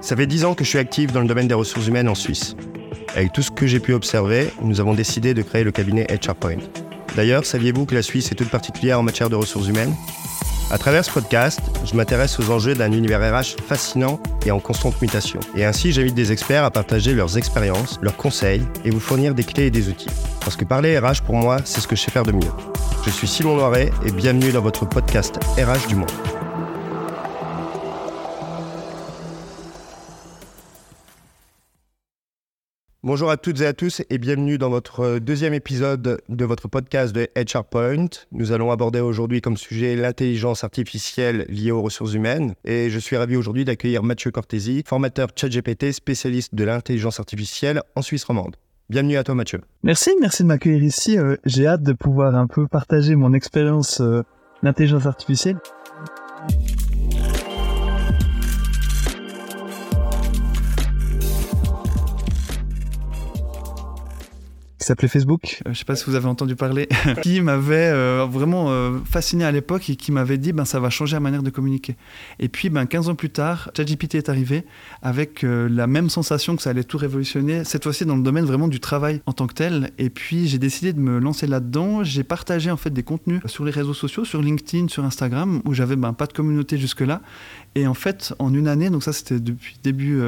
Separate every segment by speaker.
Speaker 1: Ça fait 10 ans que je suis actif dans le domaine des ressources humaines en Suisse. Avec tout ce que j'ai pu observer, nous avons décidé de créer le cabinet HRPoint. D'ailleurs, saviez-vous que la Suisse est toute particulière en matière de ressources humaines? À travers ce podcast, je m'intéresse aux enjeux d'un univers RH fascinant et en constante mutation. Et ainsi, j'invite des experts à partager leurs expériences, leurs conseils et vous fournir des clés et des outils. Parce que parler RH, pour moi, c'est ce que je sais faire de mieux. Je suis Simon Noiret et bienvenue dans votre podcast RH du monde. Bonjour à toutes et à tous et bienvenue dans votre deuxième épisode de votre podcast de HR Point. Nous allons aborder aujourd'hui comme sujet l'intelligence artificielle liée aux ressources humaines et je suis ravi aujourd'hui d'accueillir Mathieu Cortési, formateur ChatGPT, spécialiste de l'intelligence artificielle en Suisse romande. Bienvenue à toi Mathieu.
Speaker 2: Merci, merci de m'accueillir ici. Euh, j'ai hâte de pouvoir un peu partager mon expérience euh, d'intelligence artificielle. S'appelait Facebook. Euh, je sais pas si vous avez entendu parler, qui m'avait euh, vraiment euh, fasciné à l'époque et qui m'avait dit ben ça va changer la manière de communiquer. Et puis ben 15 ans plus tard, ChatGPT est arrivé avec la même sensation que ça allait tout révolutionner, cette fois-ci dans le domaine vraiment du travail en tant que tel. Et puis j'ai décidé de me lancer là-dedans. J'ai partagé en fait des contenus sur les réseaux sociaux, sur LinkedIn, sur Instagram, où j'avais ben, pas de communauté jusque-là. Et en fait, en une année, donc ça c'était depuis début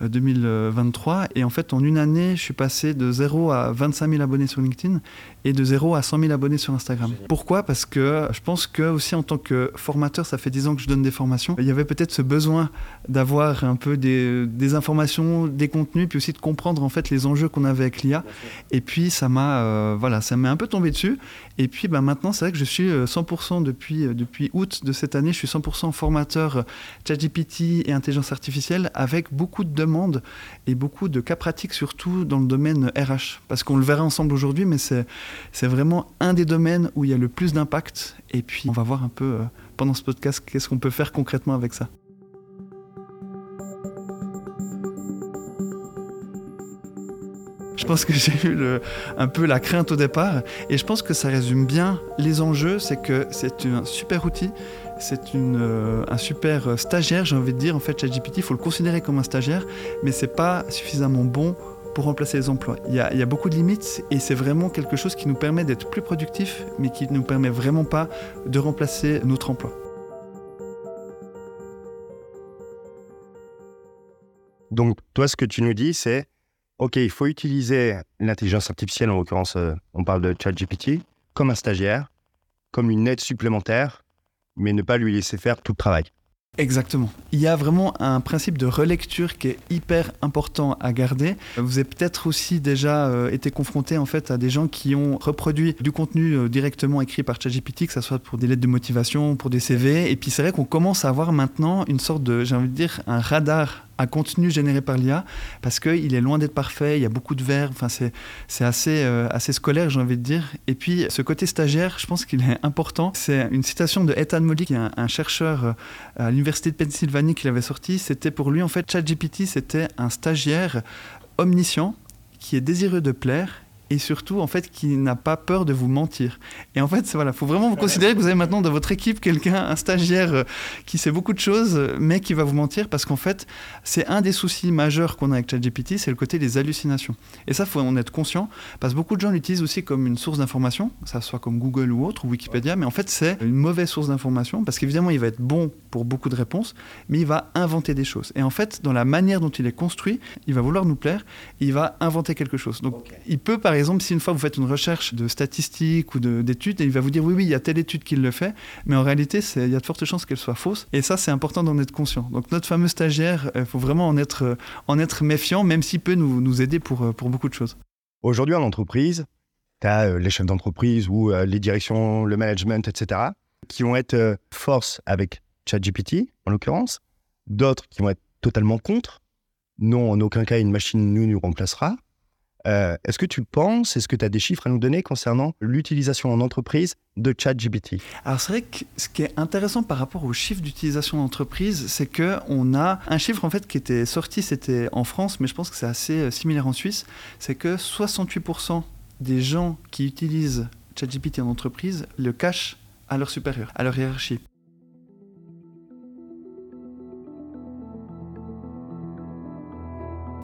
Speaker 2: 2023, et en fait en une année, je suis passé de 0 à 25 5 000 abonnés sur LinkedIn et de 0 à 100 000 abonnés sur Instagram. Pourquoi? Parce que je pense que aussi en tant que formateur, ça fait 10 ans que je donne des formations, il y avait peut-être ce besoin d'avoir un peu des, des, informations, des contenus, puis aussi de comprendre en fait les enjeux qu'on avait avec l'IA. Et puis ça m'a euh, voilà, ça m'est un peu tombé dessus. Et puis bah, maintenant, c'est vrai que je suis 100% euh, depuis, euh, depuis août de cette année, je suis 100% formateur ChatGPT et intelligence artificielle avec beaucoup de demandes et beaucoup de cas pratiques, surtout dans le domaine RH. Parce qu'on le verra ensemble aujourd'hui, mais c'est vraiment un des domaines où il y a le plus d'impact. Et puis, on va voir un peu euh, pendant ce podcast qu'est-ce qu'on peut faire concrètement avec ça. Je pense que j'ai eu un peu la crainte au départ et je pense que ça résume bien les enjeux. C'est que c'est un super outil, c'est euh, un super stagiaire, j'ai envie de dire. En fait, ChatGPT, il faut le considérer comme un stagiaire, mais c'est pas suffisamment bon pour remplacer les emplois. Il y, a, il y a beaucoup de limites et c'est vraiment quelque chose qui nous permet d'être plus productifs, mais qui ne nous permet vraiment pas de remplacer notre emploi.
Speaker 1: Donc, toi, ce que tu nous dis, c'est OK, il faut utiliser l'intelligence artificielle, en l'occurrence, euh, on parle de ChatGPT, comme un stagiaire, comme une aide supplémentaire, mais ne pas lui laisser faire tout le travail.
Speaker 2: Exactement. Il y a vraiment un principe de relecture qui est hyper important à garder. Vous avez peut-être aussi déjà euh, été confronté en fait à des gens qui ont reproduit du contenu euh, directement écrit par ChatGPT, que ce soit pour des lettres de motivation, pour des CV. Et puis c'est vrai qu'on commence à avoir maintenant une sorte de, j'ai envie de dire, un radar un contenu généré par l'IA parce qu'il est loin d'être parfait, il y a beaucoup de verbes, enfin c'est assez, euh, assez scolaire j'ai envie de dire. Et puis ce côté stagiaire, je pense qu'il est important. C'est une citation de Ethan Molly, qui est un, chercheur euh, à l'université de Pennsylvanie qui l'avait sorti. C'était pour lui en fait ChatGPT, c'était un stagiaire omniscient qui est désireux de plaire et surtout en fait qui n'a pas peur de vous mentir. Et en fait, voilà, faut vraiment vous considérer que vous avez maintenant dans votre équipe quelqu'un, un stagiaire euh, qui sait beaucoup de choses, mais qui va vous mentir parce qu'en fait, c'est un des soucis majeurs qu'on a avec ChatGPT, c'est le côté des hallucinations. Et ça, faut en être conscient parce que beaucoup de gens l'utilisent aussi comme une source d'information, ça soit comme Google ou autre ou Wikipédia, mais en fait, c'est une mauvaise source d'information parce qu'évidemment, il va être bon pour beaucoup de réponses, mais il va inventer des choses. Et en fait, dans la manière dont il est construit, il va vouloir nous plaire, il va inventer quelque chose. Donc, il peut par exemple, si une fois vous faites une recherche de statistiques ou d'études, il va vous dire oui, oui, il y a telle étude qui le fait, mais en réalité, il y a de fortes chances qu'elle soit fausse. Et ça, c'est important d'en être conscient. Donc notre fameux stagiaire, il faut vraiment en être, en être méfiant, même s'il peut nous, aider pour, pour beaucoup de choses.
Speaker 1: Aujourd'hui, en entreprise, tu as euh, les chefs d'entreprise ou euh, les directions, le management, etc., qui vont être euh, force avec ChatGPT, en l'occurrence, d'autres qui vont être totalement contre. Non, en aucun cas, une machine nous, nous remplacera. Euh, est-ce que tu penses, est-ce que tu as des chiffres à nous donner concernant l'utilisation en entreprise de ChatGPT?
Speaker 2: Alors c'est vrai que ce qui est intéressant par rapport aux chiffres d'utilisation en entreprise, c'est qu'on a un chiffre en fait qui était sorti, c'était en France, mais je pense que c'est assez euh, similaire en Suisse, c'est que 68% des gens qui utilisent ChatGPT en entreprise le cachent à leur supérieur, à leur hiérarchie.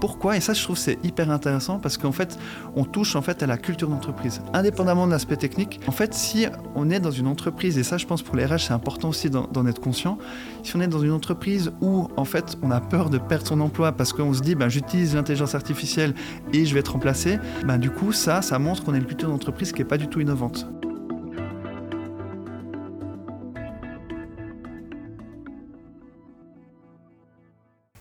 Speaker 2: Pourquoi Et ça, je trouve c'est hyper intéressant parce qu'en fait, on touche en fait à la culture d'entreprise. Indépendamment de l'aspect technique, en fait, si on est dans une entreprise, et ça, je pense pour les RH, c'est important aussi d'en être conscient, si on est dans une entreprise où en fait on a peur de perdre son emploi parce qu'on se dit ben, j'utilise l'intelligence artificielle et je vais être remplacé, ben, du coup ça, ça montre qu'on a une culture d'entreprise qui n'est pas du tout innovante.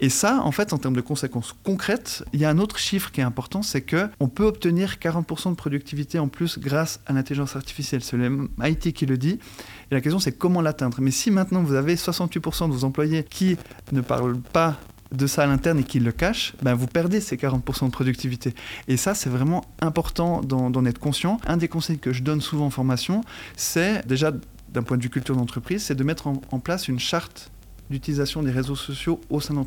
Speaker 2: Et ça, en fait, en termes de conséquences concrètes, il y a un autre chiffre qui est important, c'est que on peut obtenir 40% de productivité en plus grâce à l'intelligence artificielle. C'est le qui le dit. Et la question, c'est comment l'atteindre. Mais si maintenant vous avez 68% de vos employés qui ne parlent pas de ça à l'interne et qui le cachent, ben vous perdez ces 40% de productivité. Et ça, c'est vraiment important d'en être conscient. Un des conseils que je donne souvent en formation, c'est déjà d'un point de vue culture d'entreprise, c'est de mettre en place une charte d'utilisation des réseaux sociaux au sein de.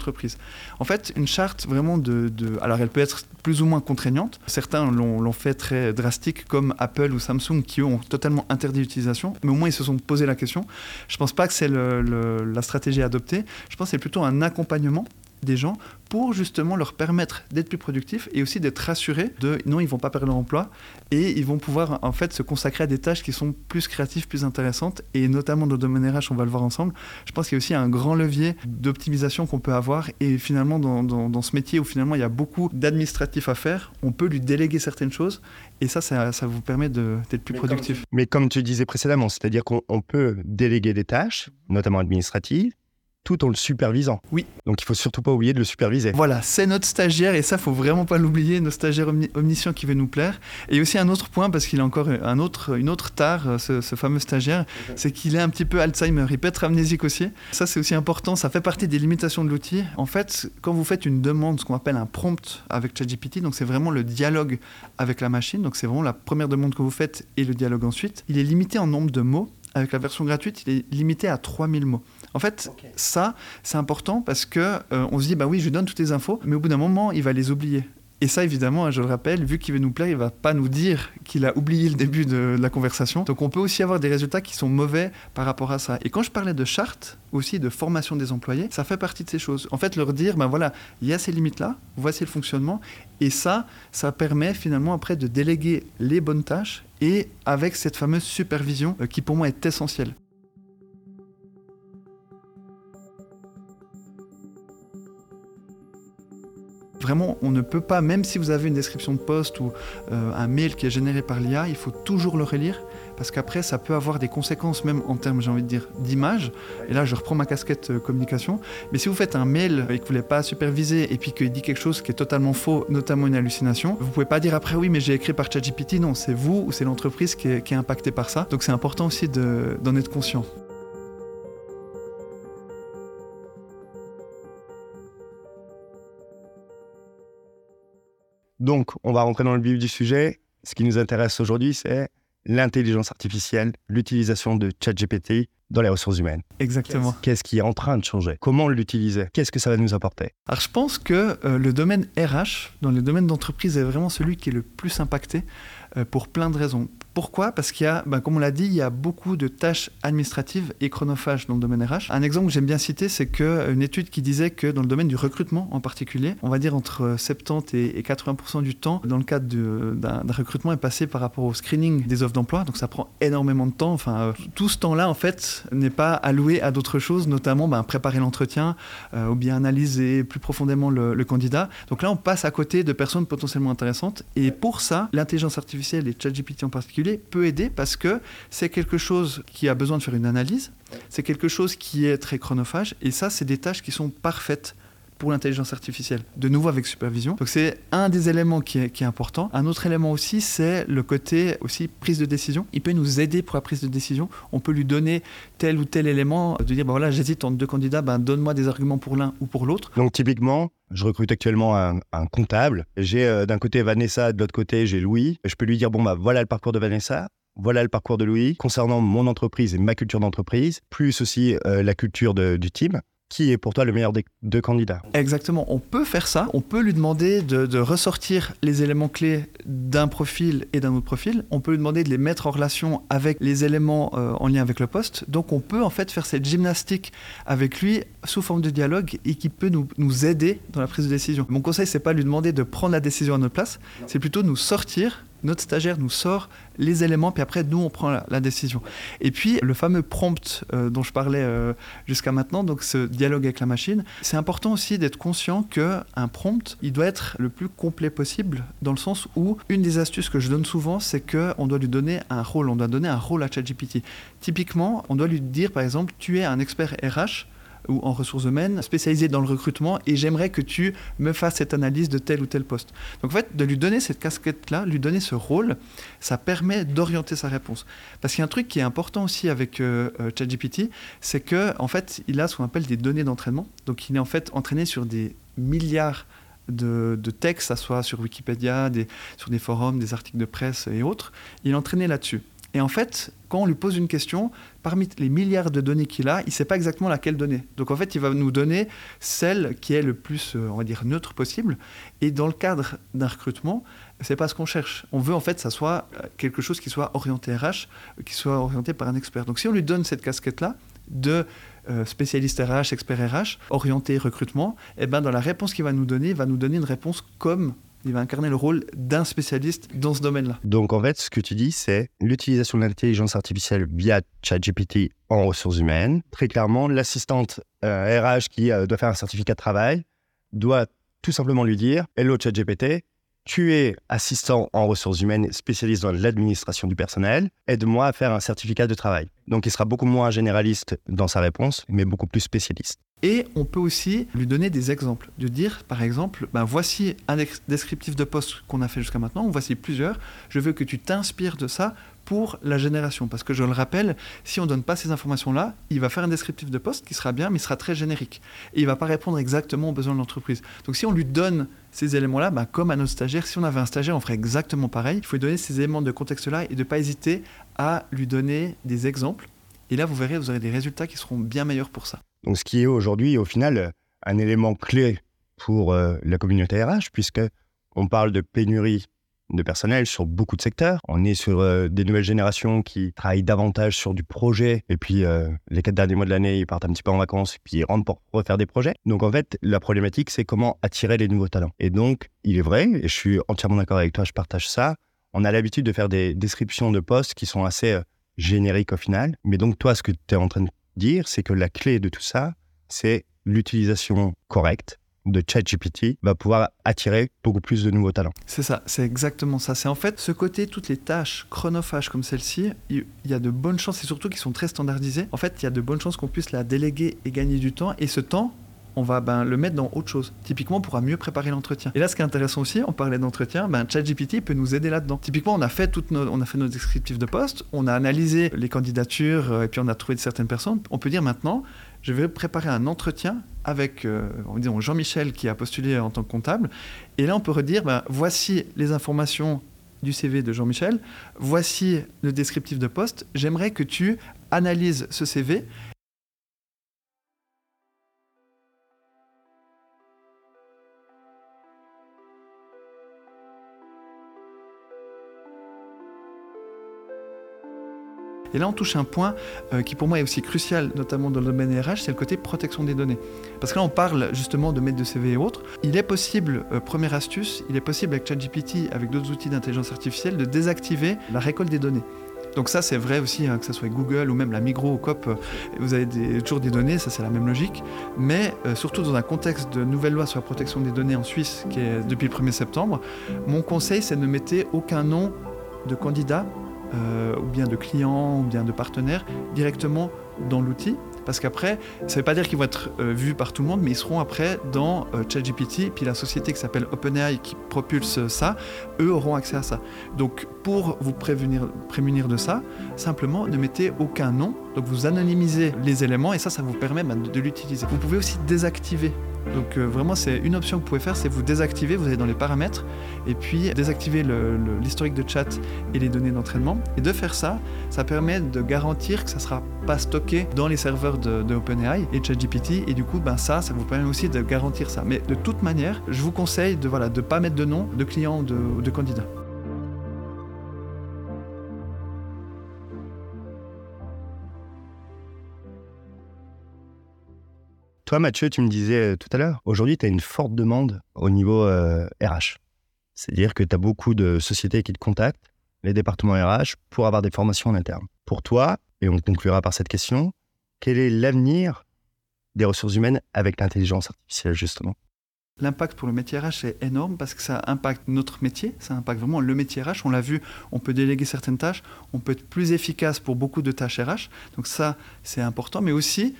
Speaker 2: En fait, une charte vraiment de, Alors, elle peut être plus ou moins contraignante. Certains l'ont fait très drastique, comme Apple ou Samsung, qui ont totalement interdit l'utilisation, mais au moins ils se sont posé la question. Je ne pense pas que c'est la stratégie adoptée. Je pense que c'est plutôt un accompagnement des gens pour justement leur permettre d'être plus productifs et aussi d'être rassurés de non, ils vont pas perdre leur emploi et ils vont pouvoir en fait se consacrer à des tâches qui sont plus créatives, plus intéressantes et notamment dans le domaine RH, on va le voir ensemble. Je pense qu'il y a aussi un grand levier d'optimisation qu'on peut avoir et finalement dans, dans, ce métier où finalement il y a beaucoup d'administratifs à faire, on peut lui déléguer certaines choses et ça, ça, ça vous permet d'être plus productif.
Speaker 1: mais comme tu disais précédemment, c'est-à-dire qu'on peut déléguer des tâches, notamment administratives, tout en le supervisant.
Speaker 2: Oui.
Speaker 1: Donc il faut surtout pas oublier de le superviser.
Speaker 2: Voilà, c'est notre stagiaire et ça faut vraiment pas l'oublier, nos stagiaires omniscients qui veut nous plaire. Et aussi un autre point parce qu'il a encore un autre, une autre tare, euh, ce, fameux stagiaire, c'est qu'il est un petit peu Alzheimer. Il peut être amnésique aussi. Ça c'est aussi important. Ça fait partie des limitations de l'outil. En fait, quand vous faites une demande, ce qu'on appelle un prompt avec ChatGPT, donc c'est vraiment le dialogue avec la machine. Donc c'est vraiment la première demande que vous faites et le dialogue ensuite. Il est limité en nombre de mots. Avec la version gratuite, il est limité à 3000 mots. En fait, ça, c'est important parce que euh, on se dit, bah oui, je lui donne toutes les infos, mais au bout d'un moment, il va les oublier. Et ça, évidemment, je le rappelle, vu qu'il veut nous plaire, il va pas nous dire qu'il a oublié le début de, la conversation. Donc, on peut aussi avoir des résultats qui sont mauvais par rapport à ça. Et quand je parlais de charte, aussi de formation des employés, ça fait partie de ces choses. En fait, leur dire, ben voilà, il y a ces limites-là, voici le fonctionnement. Et ça, ça permet finalement après de déléguer les bonnes tâches et avec cette fameuse supervision euh, qui pour moi est essentielle. Vraiment, on ne peut pas, même si vous avez une description de poste ou euh, un mail qui est généré par l'IA, il faut toujours le relire parce qu'après, ça peut avoir des conséquences, même en termes, j'ai envie de dire, d'image. Et là, je reprends ma casquette euh, communication. Mais si vous faites un mail et que vous ne pas supervisé et puis qu'il dit quelque chose qui est totalement faux, notamment une hallucination, vous pouvez pas dire après oui, mais j'ai écrit par ChatGPT. Non, c'est vous ou c'est l'entreprise qui est impactée par ça. Donc c'est important aussi d'en être conscient.
Speaker 1: Donc, on va rentrer dans le vif du sujet. Ce qui nous intéresse aujourd'hui, c'est l'intelligence artificielle, l'utilisation de ChatGPT dans les ressources humaines.
Speaker 2: Exactement.
Speaker 1: Qu'est-ce qui est en train de changer? Comment l'utiliser? Qu'est-ce que ça va nous apporter?
Speaker 2: Alors je pense que euh, le domaine RH, dans le domaine d'entreprise, est vraiment celui qui est le plus impacté euh, pour plein de raisons. Pourquoi? Parce qu'il y a, ben, comme on l'a dit, il y a beaucoup de tâches administratives et chronophages dans le domaine RH. Un exemple que j'aime bien citer, c'est qu'une étude qui disait que dans le domaine du recrutement en particulier, on va dire entre 70 et 80% du temps, dans le cadre d'un recrutement, est passé par rapport au screening des offres d'emploi. Donc ça prend énormément de temps. Enfin, euh, tout ce temps-là, en fait, n'est pas alloué à d'autres choses, notamment ben, préparer l'entretien euh, ou bien analyser plus profondément le candidat. Donc là, on passe à côté de personnes potentiellement intéressantes. Et pour ça, l'intelligence artificielle et ChatGPT en particulier peut aider parce que c'est quelque chose qui a besoin de faire une analyse, c'est quelque chose qui est très chronophage, et ça, c'est des tâches qui sont parfaites pour l'intelligence artificielle, de nouveau avec supervision. Donc c'est un des éléments qui est, important. Un autre élément aussi, c'est le côté aussi prise de décision. Il peut nous aider pour la prise de décision. On peut lui donner tel ou tel élément, de dire, ben voilà, j'hésite entre deux candidats, ben donne-moi des arguments pour l'un ou pour l'autre.
Speaker 1: Donc typiquement, je recrute actuellement un, comptable. J'ai euh, d'un côté Vanessa, de l'autre côté j'ai Louis. Je peux lui dire bon bah voilà le parcours de Vanessa, voilà le parcours de Louis concernant mon entreprise et ma culture d'entreprise, plus aussi euh, la culture du team. Qui est pour toi le meilleur des deux candidats.
Speaker 2: Exactement, on peut faire ça, on peut lui demander de, ressortir les éléments clés d'un profil et d'un autre profil, on peut lui demander de les mettre en relation avec les éléments euh, en lien avec le poste, donc on peut en fait faire cette gymnastique avec lui sous forme de dialogue et qui peut nous, nous aider dans la prise de décision. Mon conseil, c'est pas lui demander de prendre la décision à notre place, c'est plutôt nous sortir notre stagiaire nous sort les éléments, puis après, nous, on prend la, décision. Et puis, le fameux prompt euh, dont je parlais euh, jusqu'à maintenant, donc ce dialogue avec la machine, c'est important aussi d'être conscient qu'un prompt, il doit être le plus complet possible, dans le sens où une des astuces que je donne souvent, c'est qu'on doit lui donner un rôle, on doit donner un rôle à ChatGPT. Typiquement, on doit lui dire, par exemple, tu es un expert RH, ou en ressources humaines spécialisé dans le recrutement et j'aimerais que tu me fasses cette analyse de tel ou tel poste. Donc en fait, de lui donner cette casquette-là, lui donner ce rôle, ça permet d'orienter sa réponse. Parce qu'il y a un truc qui est important aussi avec euh, euh, ChatGPT, c'est que en fait, il a ce qu'on appelle des données d'entraînement. Donc il est en fait entraîné sur des milliards de, textes, ça soit sur Wikipédia, des, sur des forums, des articles de presse et autres. Il est entraîné là-dessus. Et en fait, quand on lui pose une question, parmi les milliards de données qu'il a, il ne sait pas exactement laquelle donner. Donc en fait, il va nous donner celle qui est le plus, euh, on va dire, neutre possible. Et dans le cadre d'un recrutement, c'est pas ce qu'on cherche. On veut en fait que ça soit euh, quelque chose qui soit orienté RH, qui soit orienté par un expert. Donc si on lui donne cette casquette-là de euh, spécialiste RH, expert RH, orienté recrutement, et eh ben dans la réponse qu'il va nous donner, il va nous donner une réponse comme il va incarner le rôle d'un spécialiste dans ce domaine-là.
Speaker 1: Donc en fait, ce que tu dis, c'est l'utilisation de l'intelligence artificielle via ChatGPT en ressources humaines. Très clairement, l'assistante RH euh, qui euh, doit faire un certificat de travail doit tout simplement lui dire Hello ChatGPT, tu es assistant en ressources humaines spécialiste dans l'administration du personnel, aide-moi à faire un certificat de travail. Donc il sera beaucoup moins généraliste dans sa réponse, mais beaucoup plus spécialiste.
Speaker 2: Et on peut aussi lui donner des exemples, de dire par exemple, ben, voici un descriptif de poste qu'on a fait jusqu'à maintenant, ou voici plusieurs, je veux que tu t'inspires de ça pour la génération. Parce que je le rappelle, si on ne donne pas ces informations-là, il va faire un descriptif de poste qui sera bien, mais il sera très générique. Et il ne va pas répondre exactement aux besoins de l'entreprise. Donc si on lui donne ces éléments-là, ben, comme à nos stagiaires, si on avait un stagiaire, on ferait exactement pareil. Il faut lui donner ces éléments de contexte-là et ne pas hésiter à lui donner des exemples. Et là, vous verrez, vous aurez des résultats qui seront bien meilleurs pour ça.
Speaker 1: Donc, ce qui est aujourd'hui, au final, un élément clé pour euh, la communauté RH, puisque on parle de pénurie de personnel sur beaucoup de secteurs. On est sur euh, des nouvelles générations qui travaillent davantage sur du projet, et puis euh, les quatre derniers mois de l'année, ils partent un petit peu en vacances, et puis ils rentrent pour refaire des projets. Donc en fait, la problématique, c'est comment attirer les nouveaux talents. Et donc, il est vrai, et je suis entièrement d'accord avec toi, je partage ça, on a l'habitude de faire des descriptions de postes qui sont assez génériques au final. Mais donc toi, ce que tu es en train de dire, c'est que la clé de tout ça, c'est l'utilisation correcte de ChatGPT va pouvoir attirer beaucoup plus de nouveaux talents.
Speaker 2: C'est ça, c'est exactement ça. C'est en fait ce côté, toutes les tâches chronophages comme celle-ci, il y a de bonnes chances, et surtout qui sont très standardisées, en fait, il y a de bonnes chances qu'on puisse la déléguer et gagner du temps. Et ce temps, on va ben, le mettre dans autre chose. Typiquement, on pourra mieux préparer l'entretien. Et là, ce qui est intéressant aussi, on parlait d'entretien, ben, ChatGPT peut nous aider là-dedans. Typiquement, on a fait toutes nos, on a fait nos descriptifs de poste, on a analysé les candidatures euh, et puis on a trouvé certaines personnes. On peut dire maintenant, je vais préparer un entretien avec euh, Jean-Michel qui a postulé en tant que comptable. Et là, on peut redire, ben, voici les informations du CV de Jean-Michel, voici le descriptif de poste, j'aimerais que tu analyses ce CV Et là, on touche un point euh, qui pour moi est aussi crucial, notamment dans le domaine RH, c'est le côté protection des données. Parce que là, on parle justement de maître de CV et autres. Il est possible, euh, première astuce, il est possible avec ChatGPT, avec d'autres outils d'intelligence artificielle, de désactiver la récolte des données. Donc ça, c'est vrai aussi, hein, que ce soit Google ou même la Migros ou Coop, euh, vous avez toujours des données, ça c'est la même logique. Mais surtout dans un contexte de nouvelle loi sur la protection des données en Suisse, qui est depuis le 1er septembre, mon conseil, c'est de ne mettre aucun nom de candidat euh, ou bien de clients, ou bien de partenaires, directement dans l'outil. Parce qu'après, ça ne veut pas dire qu'ils vont être euh, vus par tout le monde, mais ils seront après dans euh, ChatGPT, puis la société qui s'appelle OpenAI qui propulse ça, eux auront accès à ça. Donc pour vous prévenir, prémunir de ça, simplement ne mettez aucun nom Donc vous anonymisez les éléments et ça, ça vous permet bah, de, de l'utiliser. Vous pouvez aussi désactiver donc euh, vraiment, c'est une option que vous pouvez faire, c'est vous désactiver, vous allez dans les paramètres, et puis désactiver l'historique de chat et les données d'entraînement. Et de faire ça, ça permet de garantir que ça ne sera pas stocké dans les serveurs de, OpenAI et ChatGPT, et du coup, ben ça, ça vous permet aussi de garantir ça. Mais de toute manière, je vous conseille de ne voilà, de pas mettre de nom de client ou de, de candidat.
Speaker 1: Toi, Mathieu, tu me disais euh, tout à l'heure, aujourd'hui, tu as une forte demande au niveau RH. Euh, C'est-à-dire que tu as beaucoup de sociétés qui te contactent, les départements RH, pour avoir des formations en interne. Pour toi, et on conclura par cette question, quel est l'avenir des ressources humaines avec l'intelligence artificielle, justement?
Speaker 2: L'impact pour le métier RH est énorme parce que ça impacte notre métier, ça impacte vraiment le métier RH. On l'a vu, on peut déléguer certaines tâches, on peut être plus efficace pour beaucoup de tâches RH. Donc ça, c'est important. Mais aussi,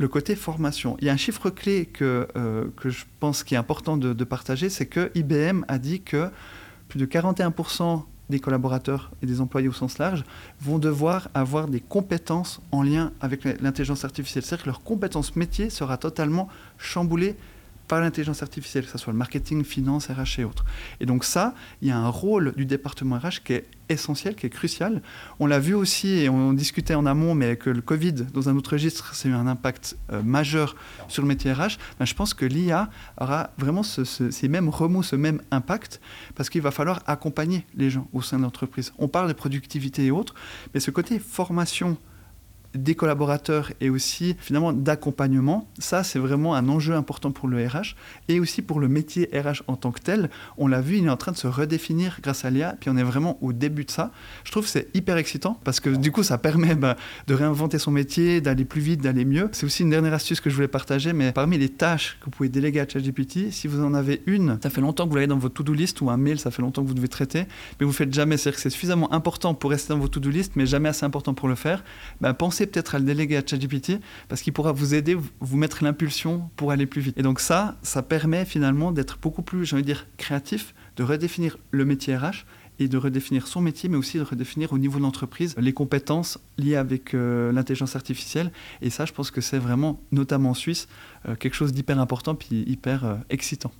Speaker 2: le côté formation. Il y a un chiffre clé que, euh, que je pense qui est important de, partager, c'est que IBM a dit que plus de 41% des collaborateurs et des employés au sens large vont devoir avoir des compétences en lien avec l'intelligence artificielle. C'est-à-dire que leur compétence métier sera totalement chamboulée par l'intelligence artificielle, que ce soit le marketing, finance, RH et autres. Et donc ça, il y a un rôle du département RH qui est essentiel, qui est crucial. On l'a vu aussi, et on discutait en amont, mais que le Covid, dans un autre registre, c'est eu un impact euh, majeur sur le métier RH. Ben, je pense que l'IA aura vraiment ce, ces mêmes remous, ce même impact, parce qu'il va falloir accompagner les gens au sein de l'entreprise. On parle de productivité et autres, mais ce côté formation, des collaborateurs et aussi finalement d'accompagnement. Ça, c'est vraiment un enjeu important pour le RH et aussi pour le métier RH en tant que tel. On l'a vu, il est en train de se redéfinir grâce à l'IA, puis on est vraiment au début de ça. Je trouve que c'est hyper excitant parce que du coup, ça permet bah, de réinventer son métier, d'aller plus vite, d'aller mieux. C'est aussi une dernière astuce que je voulais partager, mais parmi les tâches que vous pouvez déléguer à ChatGPT, si vous en avez une, ça fait longtemps que vous l'avez dans votre to-do list ou un mail, ça fait longtemps que vous devez traiter, mais vous ne faites jamais. C'est-à-dire que c'est suffisamment important pour rester dans votre to-do list, mais jamais assez important pour le faire. Pensez peut-être à le déléguer à ChatGPT parce qu'il pourra vous aider, vous mettre l'impulsion pour aller plus vite. Et donc ça, ça permet finalement d'être beaucoup plus, j'ai envie de dire, créatif, de redéfinir le métier RH et de redéfinir son métier, mais aussi de redéfinir au niveau de l'entreprise les compétences liées avec euh, l'intelligence artificielle. Et ça, je pense que c'est vraiment, notamment en Suisse, euh, quelque chose d'hyper important puis hyper euh, excitant.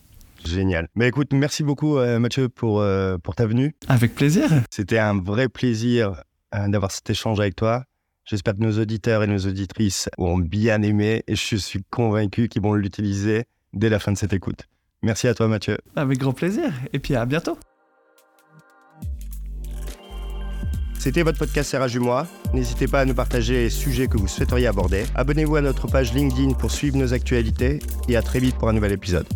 Speaker 1: Génial. Mais écoute, merci beaucoup Mathieu pour, pour ta venue.
Speaker 2: Avec plaisir.
Speaker 1: C'était un vrai plaisir d'avoir cet échange avec toi. J'espère que nos auditeurs et nos auditrices ont bien aimé et je suis convaincu qu'ils vont l'utiliser dès la fin de cette écoute. Merci à toi Mathieu.
Speaker 2: Avec grand plaisir et puis à bientôt.
Speaker 1: C'était votre podcast RH du mois. N'hésitez pas à nous partager les sujets que vous souhaiteriez aborder. Abonnez-vous à notre page LinkedIn pour suivre nos actualités et à très vite pour un nouvel épisode.